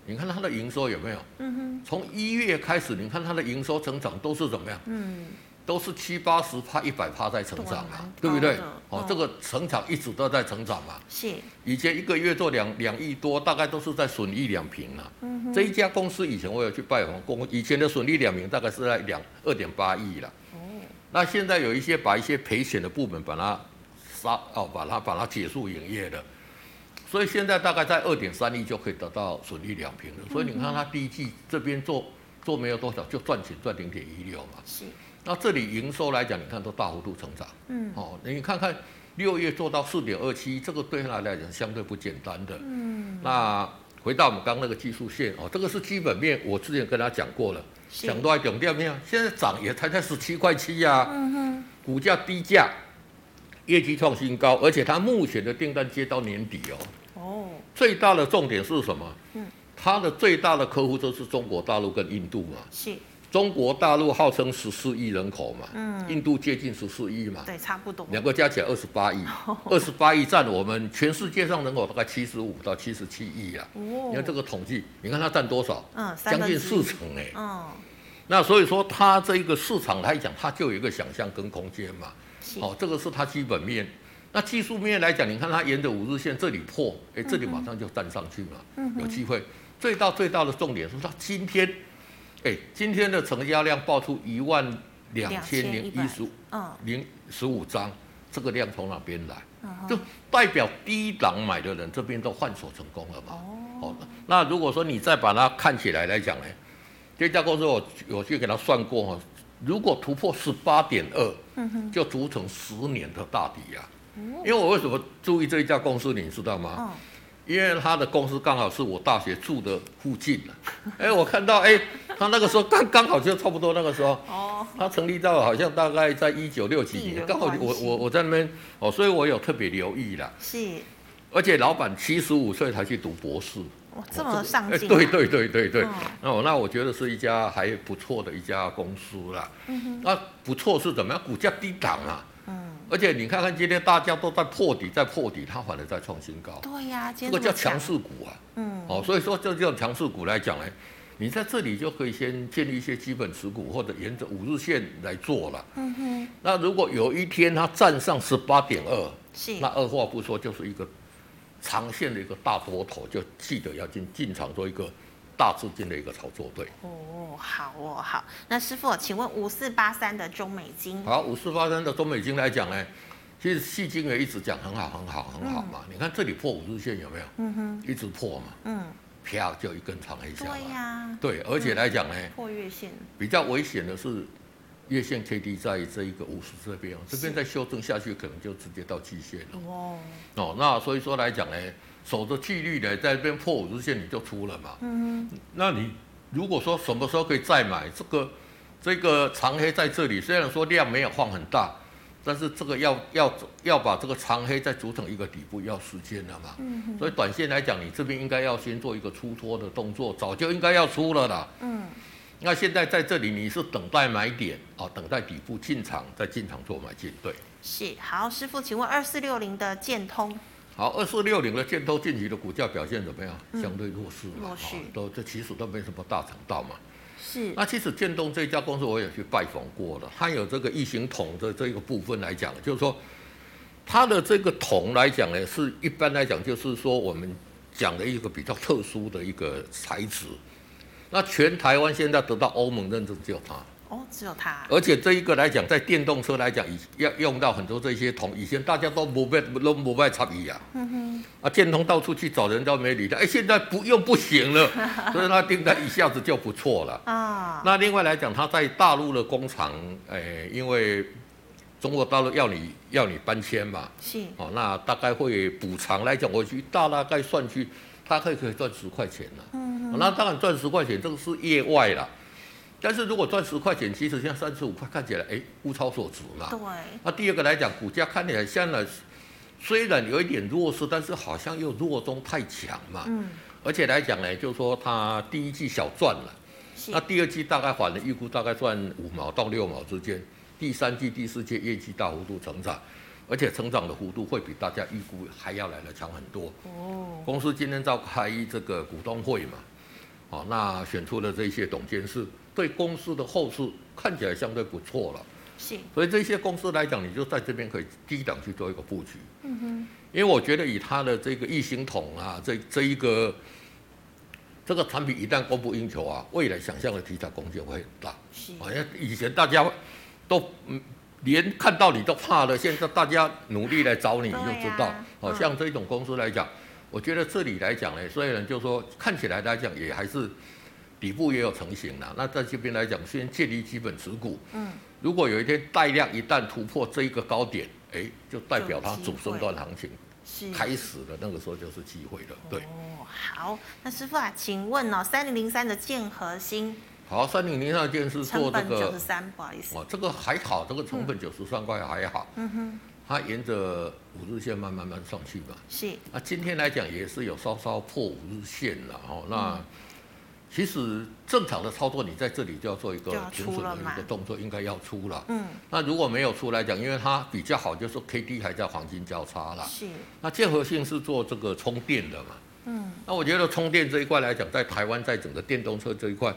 你看它的营收有没有？嗯哼。从一月开始，你看它的营收成长都是怎么样？嗯。都是七八十趴、一百趴在成长啊，对不对？哦，这个成长一直都在成长嘛。是。以前一个月做两两亿多，大概都是在损益两平啊。嗯哼。这一家公司以前我有去拜访过，以前的损益两平大概是在两二点八亿了。哦。那现在有一些把一些赔钱的部门把它杀哦，把它把它结束营业的。所以现在大概在二点三亿就可以得到损益两平了。所以你看它第一季这边做做没有多少，就赚钱赚零点一六嘛。是。那这里营收来讲，你看都大幅度成长。嗯。哦，你看看六月做到四点二七，这个对他来讲相对不简单的。嗯。那回到我们刚刚那个技术线哦，这个是基本面，我之前跟他讲过了，讲到还讲掉没有？现在涨也才才十七块七呀。嗯哼。股价低价，业绩创新高，而且它目前的订单接到年底哦。最大的重点是什么？嗯，它的最大的客户就是中国大陆跟印度嘛。是。中国大陆号称十四亿人口嘛，嗯，印度接近十四亿嘛。对，差不多。两个加起来二十八亿，二十八亿占我们全世界上人口大概七十五到七十七亿啊。哦。你看这个统计，你看它占多少？嗯，将近四成哎。嗯。那所以说，它这一个市场来讲，它就有一个想象跟空间嘛。好。哦，这个是它基本面。那技术面来讲，你看它沿着五日线这里破，哎，这里马上就站上去了，嗯、有机会。最大最大的重点是它今天，哎，今天的成交量爆出一万两千零一十五，零十五张，这个量从哪边来？就代表低档买的人这边都换手成功了嘛。哦，那如果说你再把它看起来来讲呢，这家公司我我去给他算过哈，如果突破十八点二，就组成十年的大底呀、啊。因为我为什么注意这一家公司，你知道吗？因为他的公司刚好是我大学住的附近 哎，我看到哎，他那个时候刚刚好就差不多那个时候。哦。他成立到好像大概在一九六几年，刚好我我我在那边哦，所以我有特别留意了。是。而且老板七十五岁才去读博士。哇，这么上进。对对对对对。哦，那我觉得是一家还不错的一家公司啦。嗯哼。那不错是怎么样？股价低档啊。而且你看看今天大家都在破底，在破底，它反而在创新高。对呀、啊，这个叫强势股啊。嗯。哦，所以说这这种强势股来讲呢，你在这里就可以先建立一些基本持股，或者沿着五日线来做了。嗯哼。那如果有一天它站上十八点二，是，那二话不说就是一个长线的一个大多头，就记得要进进场做一个。大资金的一个炒作，对哦，好哦，好。那师傅，请问五四八三的中美金？好，五四八三的中美金来讲呢，其实细金也一直讲很好，很好，很好嘛。嗯、你看这里破五日线有没有？嗯哼，一直破嘛。嗯。啪就一根长黑下来。对呀、啊。对，而且来讲呢，破月线。比较危险的是，月线 K D 在这一个五十这边，这边再修正下去，可能就直接到季线了。哦。哦，那所以说来讲呢，守着纪律呢，在这边破五日线你就出了嘛。嗯。那你如果说什么时候可以再买这个？这个长黑在这里，虽然说量没有放很大，但是这个要要要把这个长黑再组成一个底部，要时间了嘛。嗯。所以短线来讲，你这边应该要先做一个出脱的动作，早就应该要出了啦。嗯。那现在在这里，你是等待买点啊，等待底部进场，再进场做买进。对。是。好，师傅，请问二四六零的建通。好，二四六零的建投近期的股价表现怎么样？嗯、相对弱势嘛。弱势。都这其实都没什么大涨到嘛。是，那其实建东这家公司我也去拜访过了，它有这个异形桶的这个部分来讲，就是说它的这个桶来讲呢，是一般来讲就是说我们讲的一个比较特殊的一个材质。那全台湾现在得到欧盟认证只有它。哦，只有它。而且这一个来讲，在电动车来讲，以要用到很多这些铜，以前大家都不卖都不卖插一样。嗯哼。啊，建通到处去找人都没理他，哎，现在不用不行了，所以他订单一下子就不错了。啊。那另外来讲，他在大陆的工厂，哎，因为中国大陆要你要你搬迁嘛。是。哦，那大概会补偿来讲，我去大大概算去，他可以可以赚十块钱了。嗯哼。那当然赚十块钱，这个是业外了。但是如果赚十块钱，其实现在三十五块看起来，哎，物超所值嘛。对。那第二个来讲，股价看起来现在虽然有一点弱势，但是好像又弱中太强嘛。嗯。而且来讲呢，就是说它第一季小赚了，是那第二季大概反正预估大概赚五毛到六毛之间，第三季、第四季业绩大幅度成长，而且成长的幅度会比大家预估还要来得强很多。哦。公司今天召开这个股东会嘛，哦，那选出了这些董监事。对公司的后市看起来相对不错了，是，所以这些公司来讲，你就在这边可以低档去做一个布局，嗯哼，因为我觉得以它的这个异形桶啊，这这一个这个产品一旦供不应求啊，未来想象的题材空间会很大，是，好像以前大家都嗯连看到你都怕了，现在大家努力来找你，你就知道，好像这种公司来讲，我觉得这里来讲呢，虽然就是说看起来来讲也还是。底部也有成型了，那在这边来讲，先建立基本持股。嗯，如果有一天带量一旦突破这一个高点，哎，就代表它主升段行情开始了，那个时候就是机会了。对。哦，好，那师傅啊，请问哦，三零零三的建核心。好，三零零三的建是做这个。九十三，不好意思。哇，这个还好，这个成本九十三块还好。嗯哼。它沿着五日线慢慢慢上去嘛。是。那今天来讲也是有稍稍破五日线了哦，那。嗯其实正常的操作，你在这里就要做一个停损的一个动作，应该要出了。嗯。那如果没有出来讲，因为它比较好，就是说 K D 还在黄金交叉了。是。那建和性是做这个充电的嘛？嗯。那我觉得充电这一块来讲，在台湾在整个电动车这一块，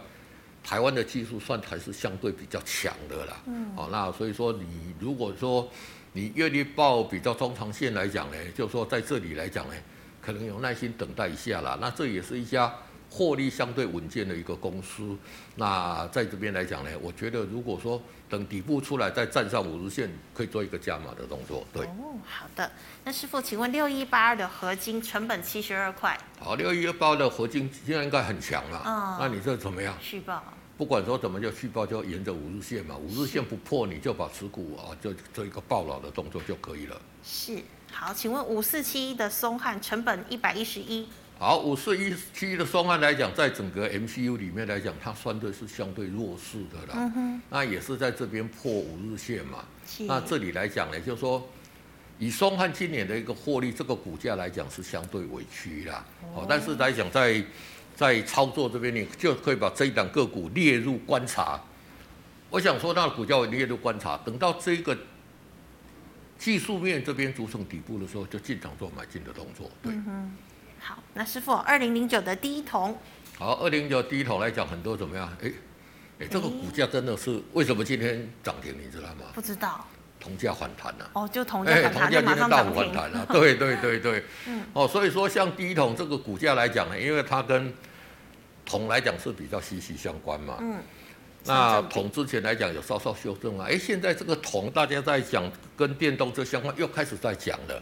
台湾的技术算还是相对比较强的啦。嗯。好，那所以说你如果说你愿意报比较中长线来讲呢，就是说在这里来讲呢，可能有耐心等待一下啦。那这也是一家。获利相对稳健的一个公司，那在这边来讲呢，我觉得如果说等底部出来再站上五日线，可以做一个加码的动作。对，哦，好的。那师傅，请问六一八二的合金成本七十二块。好，六一八二的合金现在应该很强了。嗯。那你这怎么样？续报。不管说怎么叫续报，就沿着五日线嘛，五日线不破，你就把持股啊，就做一个爆老的动作就可以了。是。好，请问五四七一的松汉成本一百一十一。好，五四一七的双汉来讲，在整个 MCU 里面来讲，它算对是相对弱势的啦。那也是在这边破五日线嘛。是。那这里来讲呢，就是说，以双汉今年的一个获利，这个股价来讲是相对委屈啦。哦。但是来讲，在在操作这边，你就可以把这一档个股列入观察。我想说，那股价我列入观察，等到这个技术面这边组成底部的时候，就进场做买进的动作。对。嗯好，那师傅，二零零九的第一桶。好，二零零九第一桶来讲，很多怎么样？哎，哎，这个股价真的是为什么今天涨停？你知道吗？不知道。铜价反弹了。哦，就铜价反弹，铜价今天大幅反弹 了。对对对对。嗯。哦，所以说像第一桶这个股价来讲呢，因为它跟铜来讲是比较息息相关嘛。嗯。那铜之前来讲有稍稍修正啊，哎，现在这个铜大家在讲跟电动车相关，又开始在讲了。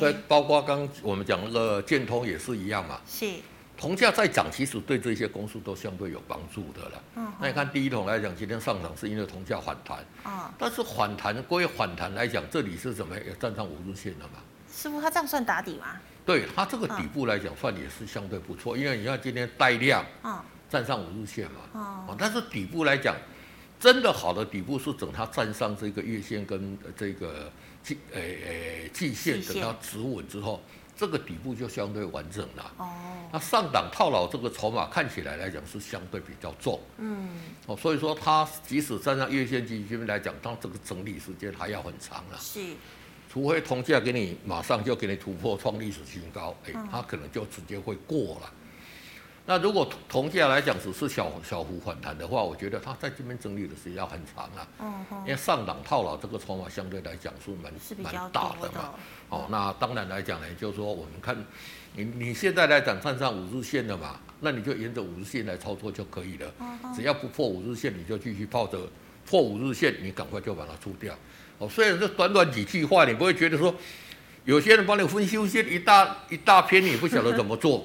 所以包括刚我们讲那个建通也是一样嘛，是，铜价再涨，其实对这些公司都相对有帮助的了。嗯，那你看第一桶来讲，今天上涨是因为铜价反弹。啊，但是反弹归反弹来讲，这里是怎么也？站上五日线了嘛？师傅，他这样算打底吗？对，它这个底部来讲，算也是相对不错，因为你看今天带量，啊，站上五日线嘛。哦，但是底部来讲，真的好的底部是等它站上这个月线跟这个季诶诶季线，等它止稳之后。这个底部就相对完整了。哦，那上档套牢这个筹码看起来来讲是相对比较重。嗯，哦，所以说它即使站上月线基金来讲，它这个整理时间还要很长了。是，除非铜价给你马上就给你突破创历史新高，哎，它可能就直接会过了。那如果铜价来讲只是小小幅反弹的话，我觉得它在这边整理的时间要很长啊。嗯，因为上档套牢这个筹码相对来讲是蛮是蛮大的嘛。哦，那当然来讲呢，就是说我们看你你现在来讲站上五日线的嘛，那你就沿着五日线来操作就可以了。只要不破五日线，你就继续抱着；破五日线，你赶快就把它出掉。哦，虽然这短短几句话，你不会觉得说有些人帮你分析一大一大篇，你不晓得怎么做。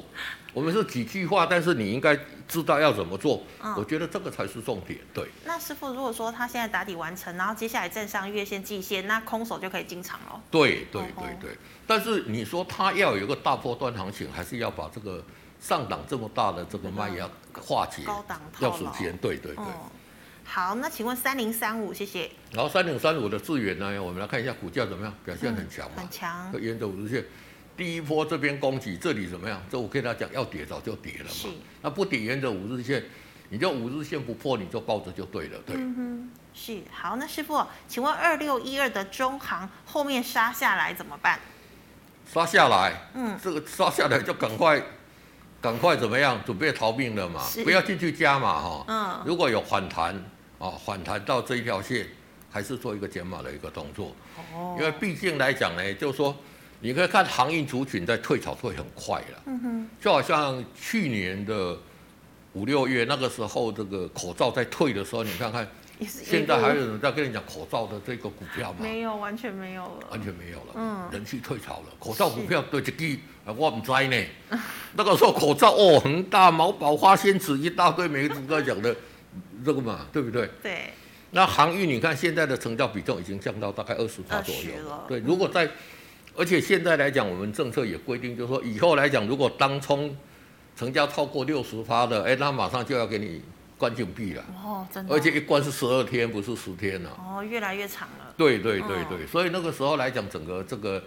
我们是几句话，但是你应该知道要怎么做。嗯，我觉得这个才是重点。对。那师傅，如果说他现在打底完成，然后接下来站上月线、季线，那空手就可以进场了。对对对对。但是你说他要有一个大波段行情，还是要把这个上档这么大的这个卖压化解？高档要时间。对对对。好，那请问三零三五，谢谢。然后三零三五的智远呢？我们来看一下股价怎么样，表现很强嘛？很强。沿着五日线。第一波这边攻击，这里怎么样？这我跟他讲，要跌早就跌了嘛。那不跌，沿着五日线，你就五日线不破，你就抱着就对了。对。嗯哼。是。好，那师傅，请问二六一二的中行后面杀下来怎么办？杀下来。嗯。这个杀下来就赶快，赶快怎么样？准备逃命了嘛。不要进去加嘛，哈。嗯。如果有反弹啊，反弹到这一条线，还是做一个减码的一个动作。哦。因为毕竟来讲呢，就是说。你可以看航运族群在退潮退很快了，嗯哼，就好像去年的五六月那个时候，这个口罩在退的时候，你看看，现在还有人在跟你讲口罩的这个股票吗？没有，完全没有了，完全没有了，嗯，人气退潮了，口罩股票对这个我不知呢，那个时候口罩哦，恒大、毛宝、花仙子一大堆，每个人都在讲的这个嘛，对不对？对。那航运你看现在的成交比重已经降到大概二十趴左右了，对，如果在而且现在来讲，我们政策也规定，就是说以后来讲，如果当冲成交超过六十发的，哎，那马上就要给你关禁闭了。哦，真的。而且一关是十二天，不是十天了。哦，越来越长了。对对对对，哦、所以那个时候来讲，整个这个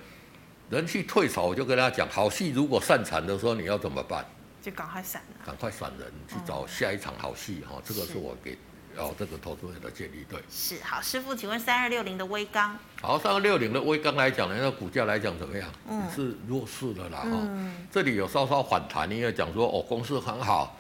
人气退潮，我就跟大家讲，好戏如果散场的时候，你要怎么办？就赶快闪了。赶快闪人，去找下一场好戏哈。哦、这个是我给。哦，这个投资人的建议对。是好，师傅，请问三二六零的微钢。好，三二六零的微钢来讲呢，那股价来讲怎么样？嗯，是弱势的啦哈。嗯、这里有稍稍反弹，因为讲说哦，公司很好。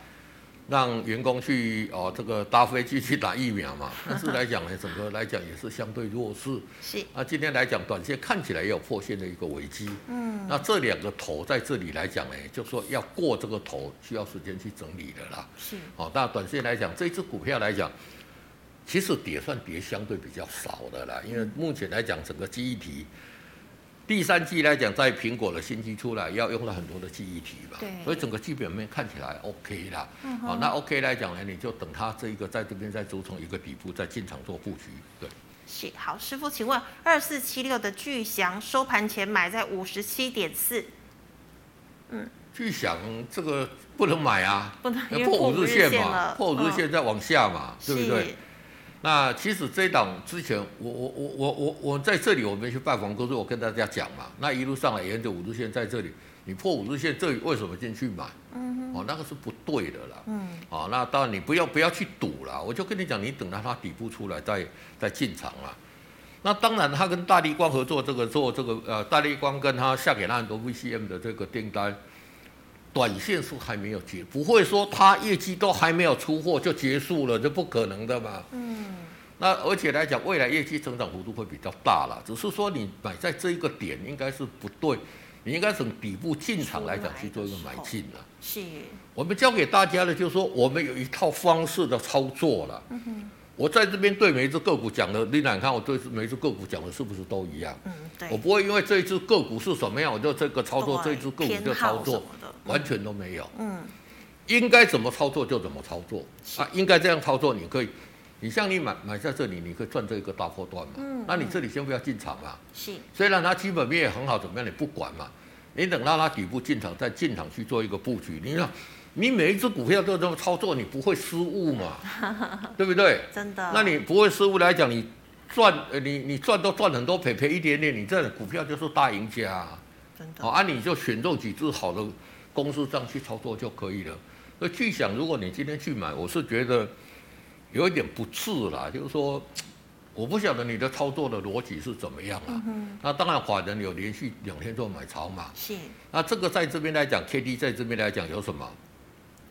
让员工去哦，这个搭飞机去打疫苗嘛，但是来讲呢，整个来讲也是相对弱势。是啊，今天来讲，短线看起来也有破线的一个危机。嗯，那这两个头在这里来讲呢，就说要过这个头，需要时间去整理的啦。是哦，那短线来讲，这支股票来讲，其实跌算跌相对比较少的啦，因为目前来讲，整个记忆体。第三季来讲，在苹果的新机出来，要用了很多的记忆体吧，对。所以整个基本面看起来 OK 啦。嗯、哼。好，那 OK 来讲呢，你就等它这一个在这边再组成一个底部，再进场做布局。对，是好，师傅，请问二四七六的巨祥收盘前买在五十七点四，嗯，巨祥这个不能买啊，不能破五日线嘛，破五日线再往下嘛，嗯、对不对？那其实这一档之前，我我我我我我在这里，我们去拜访公司，我跟大家讲嘛。那一路上来沿着五日线在这里，你破五日线，这里为什么进去买？嗯哦，那个是不对的啦。嗯。哦，那当然你不要不要去赌啦，我就跟你讲，你等到它底部出来再再进场啊。那当然，他跟大立光合作这个做这个呃，大立光跟他下给他很多 VCM 的这个订单。短线是还没有结，不会说它业绩都还没有出货就结束了，这不可能的嘛。嗯。那而且来讲，未来业绩成长幅度会比较大了，只是说你买在这一个点应该是不对，你应该从底部进场来讲去做一个买进了。是。我们教给大家的，就是说我们有一套方式的操作了。嗯哼。我在这边对每一只个股讲的，你俩看我对每一只个股讲的是不是都一样？嗯，对。我不会因为这一只个股是什么样，我就这个操作，这一只个股就操作。完全都没有，嗯，应该怎么操作就怎么操作。啊，应该这样操作，你可以，你像你买买在这里，你可以赚这个大波段嘛，嗯，那你这里先不要进场嘛，是，虽然它基本面也很好，怎么样你不管嘛，你等到它底部进场再进场去做一个布局，你看你每一只股票都这么操作，你不会失误嘛，对不对？真的，那你不会失误来讲，你赚呃你你赚都赚很多，赔赔一点点，你这股票就是大赢家，真的，好啊，你就选中几只好的公司这样去操作就可以了。所以去想，如果你今天去买，我是觉得有一点不智啦，就是说，我不晓得你的操作的逻辑是怎么样啊。嗯、那当然，法人有连续两天做买超嘛。是。那这个在这边来讲，K D 在这边来讲有什么？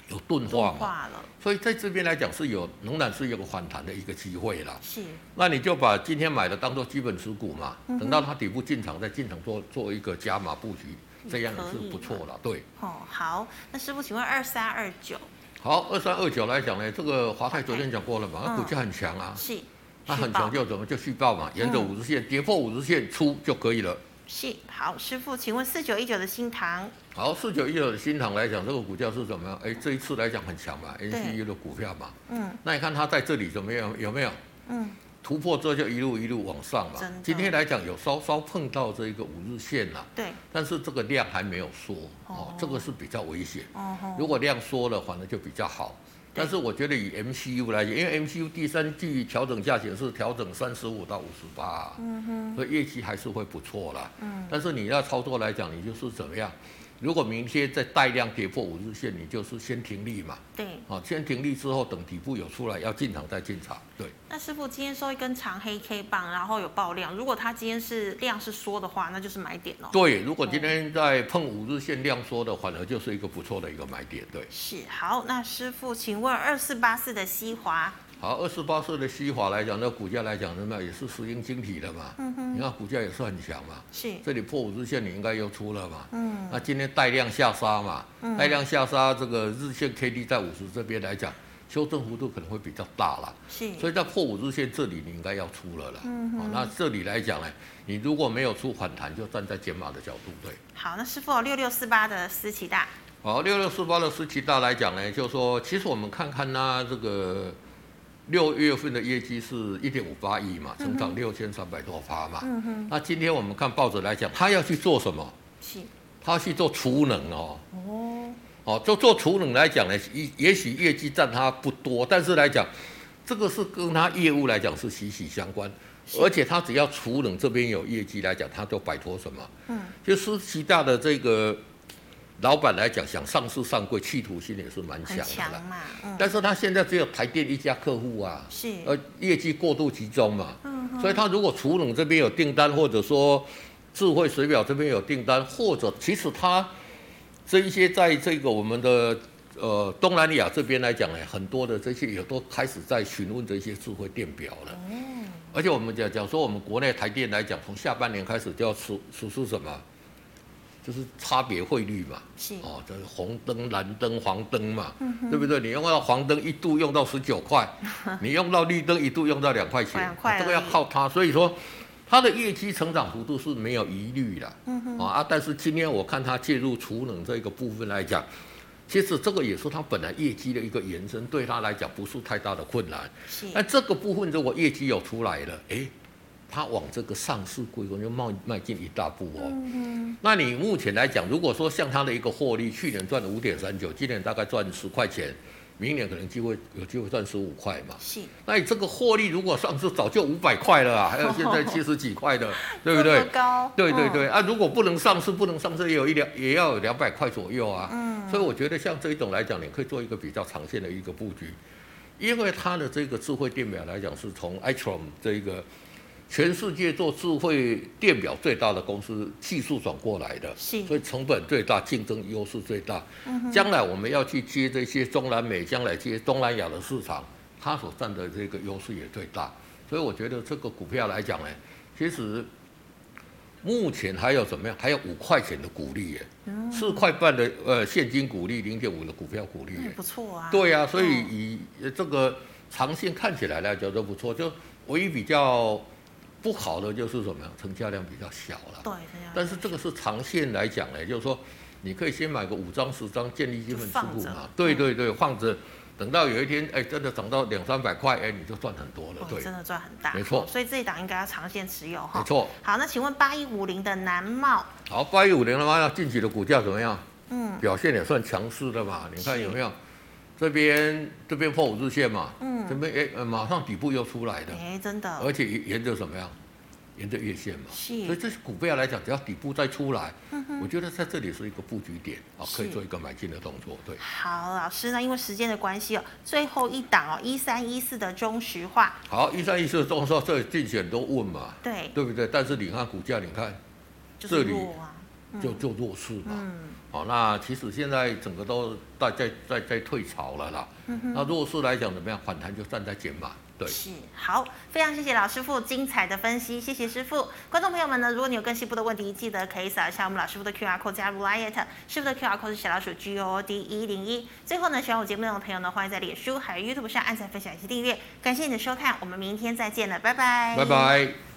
有钝化嘛？化了。所以在这边来讲是有，仍然是有个反弹的一个机会啦。是。那你就把今天买的当做基本持股嘛，嗯、等到它底部进场再进场做做一个加码布局。这样也是不错了，对。哦，好，那师傅，请问二三二九。好，二三二九来讲呢，这个华泰昨天讲过了嘛，那股价很强啊。是。它很强就怎么就续报嘛，沿着五日线跌破五日线出就可以了。是，好，师傅，请问四九一九的新塘。好，四九一九的新塘来讲，这个股价是怎么样？哎，这一次来讲很强嘛，NCU 的股票嘛。嗯。那你看它在这里怎么样？有没有？嗯。突破之后就一路一路往上嘛。今天来讲有稍稍碰到这一个五日线了。对。但是这个量还没有缩哦，这个是比较危险。哦。如果量缩了，反而就比较好。但是我觉得以 MCU 来讲，因为 MCU 第三季调整价钱是调整三十五到五十八。嗯哼。所以业绩还是会不错啦。嗯。但是你要操作来讲，你就是怎么样？如果明天再带量跌破五日线，你就是先停利嘛。对。好，先停利之后，等底部有出来要进场再进场。对。那师傅今天收一根长黑 K 棒，然后有爆量。如果它今天是量是缩的话，那就是买点哦。对，如果今天在碰五日线量缩的，反而就是一个不错的一个买点。对。是。好，那师傅，请问二四八四的西华。好，二十八岁的西华来讲，那股价来讲，什么也是石英晶体的嘛。嗯哼。你看股价也是很强嘛。是。这里破五日线，你应该又出了嘛。嗯。那今天带量下杀嘛。嗯。带量下杀，这个日线 K D 在五十这边来讲，修正幅度可能会比较大了。是。所以在破五日线这里，你应该要出了了。嗯哼。那这里来讲呢，你如果没有出反弹，就站在减码的角度对。好，那师傅六六四八的思其大。好，六六四八的思其大来讲呢，就是说其实我们看看呢，这个。六月份的业绩是一点五八亿嘛，成长六千三百多趴嘛。嗯哼。那今天我们看报纸来讲，他要去做什么？是。他去做储能哦。哦。哦，就做储能来讲呢，也也许业绩占他不多，但是来讲，这个是跟他业务来讲是息息相关。而且他只要储能这边有业绩来讲，他就摆脱什么？嗯。就是其大的这个。老板来讲，想上市上柜，企图心也是蛮强的。强嘛，嗯。但是他现在只有台电一家客户啊，是，呃，业绩过度集中嘛，嗯。所以他如果储能这边有订单，或者说智慧水表这边有订单，或者其实他这一些在这个我们的呃东南亚这边来讲呢，很多的这些也都开始在询问这些智慧电表了。嗯。而且我们讲讲说，我们国内台电来讲，从下半年开始就要实实施什么？就是差别汇率嘛，是哦，这是红灯、蓝灯、黄灯嘛，嗯、对不对？你用到黄灯一度用到十九块，你用到绿灯一度用到两块钱，块这个要靠它。所以说，它的业绩成长幅度是没有疑虑的，啊。但是今天我看它介入储能这个部分来讲，其实这个也是它本来业绩的一个延伸，对它来讲不是太大的困难。是，但这个部分如果业绩有出来了，哎。它往这个上市规模就迈迈进一大步哦。嗯、哼那你目前来讲，如果说像它的一个获利，去年赚了五点三九，今年大概赚十块钱，明年可能机会有机会赚十五块嘛。是。那你这个获利如果上市早就五百块了啊，还有现在七十几块的，对不对？高。对对对、嗯、啊，如果不能上市，不能上市也有一两也要有两百块左右啊。嗯。所以我觉得像这一种来讲，你可以做一个比较长线的一个布局，因为它的这个智慧电表来讲，是从 i t r o m 这一个。全世界做智慧电表最大的公司，技术转过来的，所以成本最大，竞争优势最大。嗯、将来我们要去接这些中南美，将来接东南亚的市场，它所占的这个优势也最大。所以我觉得这个股票来讲呢，其实目前还有怎么样？还有五块钱的股利耶，四块、嗯、半的呃现金股利，零点五的股票股利也不错啊。对啊，所以以这个长线看起来呢，觉得不错，就唯一比较。不好的就是什么呀？成交量比较小了。对，但是这个是长线来讲呢，就是说你可以先买个五张十张建立基本持股嘛。对对对，放着。等到有一天，哎，真的涨到两三百块，哎，你就赚很多了，对，真的赚很大，没错。所以这一档应该要长线持有哈，没错。好，那请问八一五零的南茂，好，八一五零的南茂近期的股价怎么样？嗯，表现也算强势的嘛，你看有没有？这边这边破五日线嘛，嗯，这边哎，马上底部又出来的，哎，真的，而且沿着什么样？沿着月线嘛，所以这些股票来讲，只要底部再出来，我觉得在这里是一个布局点啊，可以做一个买进的动作。对，好，老师，那因为时间的关系哦，最后一档哦，一三一四的中石化。好，一三一四的中石化，这竞选都问嘛，对，对不对？但是你看股价，你看这里就就弱势嘛。嗯，好，那其实现在整个都在在在在退潮了啦。那弱势来讲怎么样？反弹就站在减码。对，是好，非常谢谢老师傅精彩的分析，谢谢师傅。观众朋友们呢，如果你有更细部的问题，记得可以扫一下我们老师傅的 QR code 加入 LINE，师傅的 QR code 是小老鼠 G O D 一零一。最后呢，喜欢我节目内容的朋友呢，欢迎在脸书还有 YouTube 上按赞、分享以及订阅。感谢你的收看，我们明天再见了，拜拜，拜拜。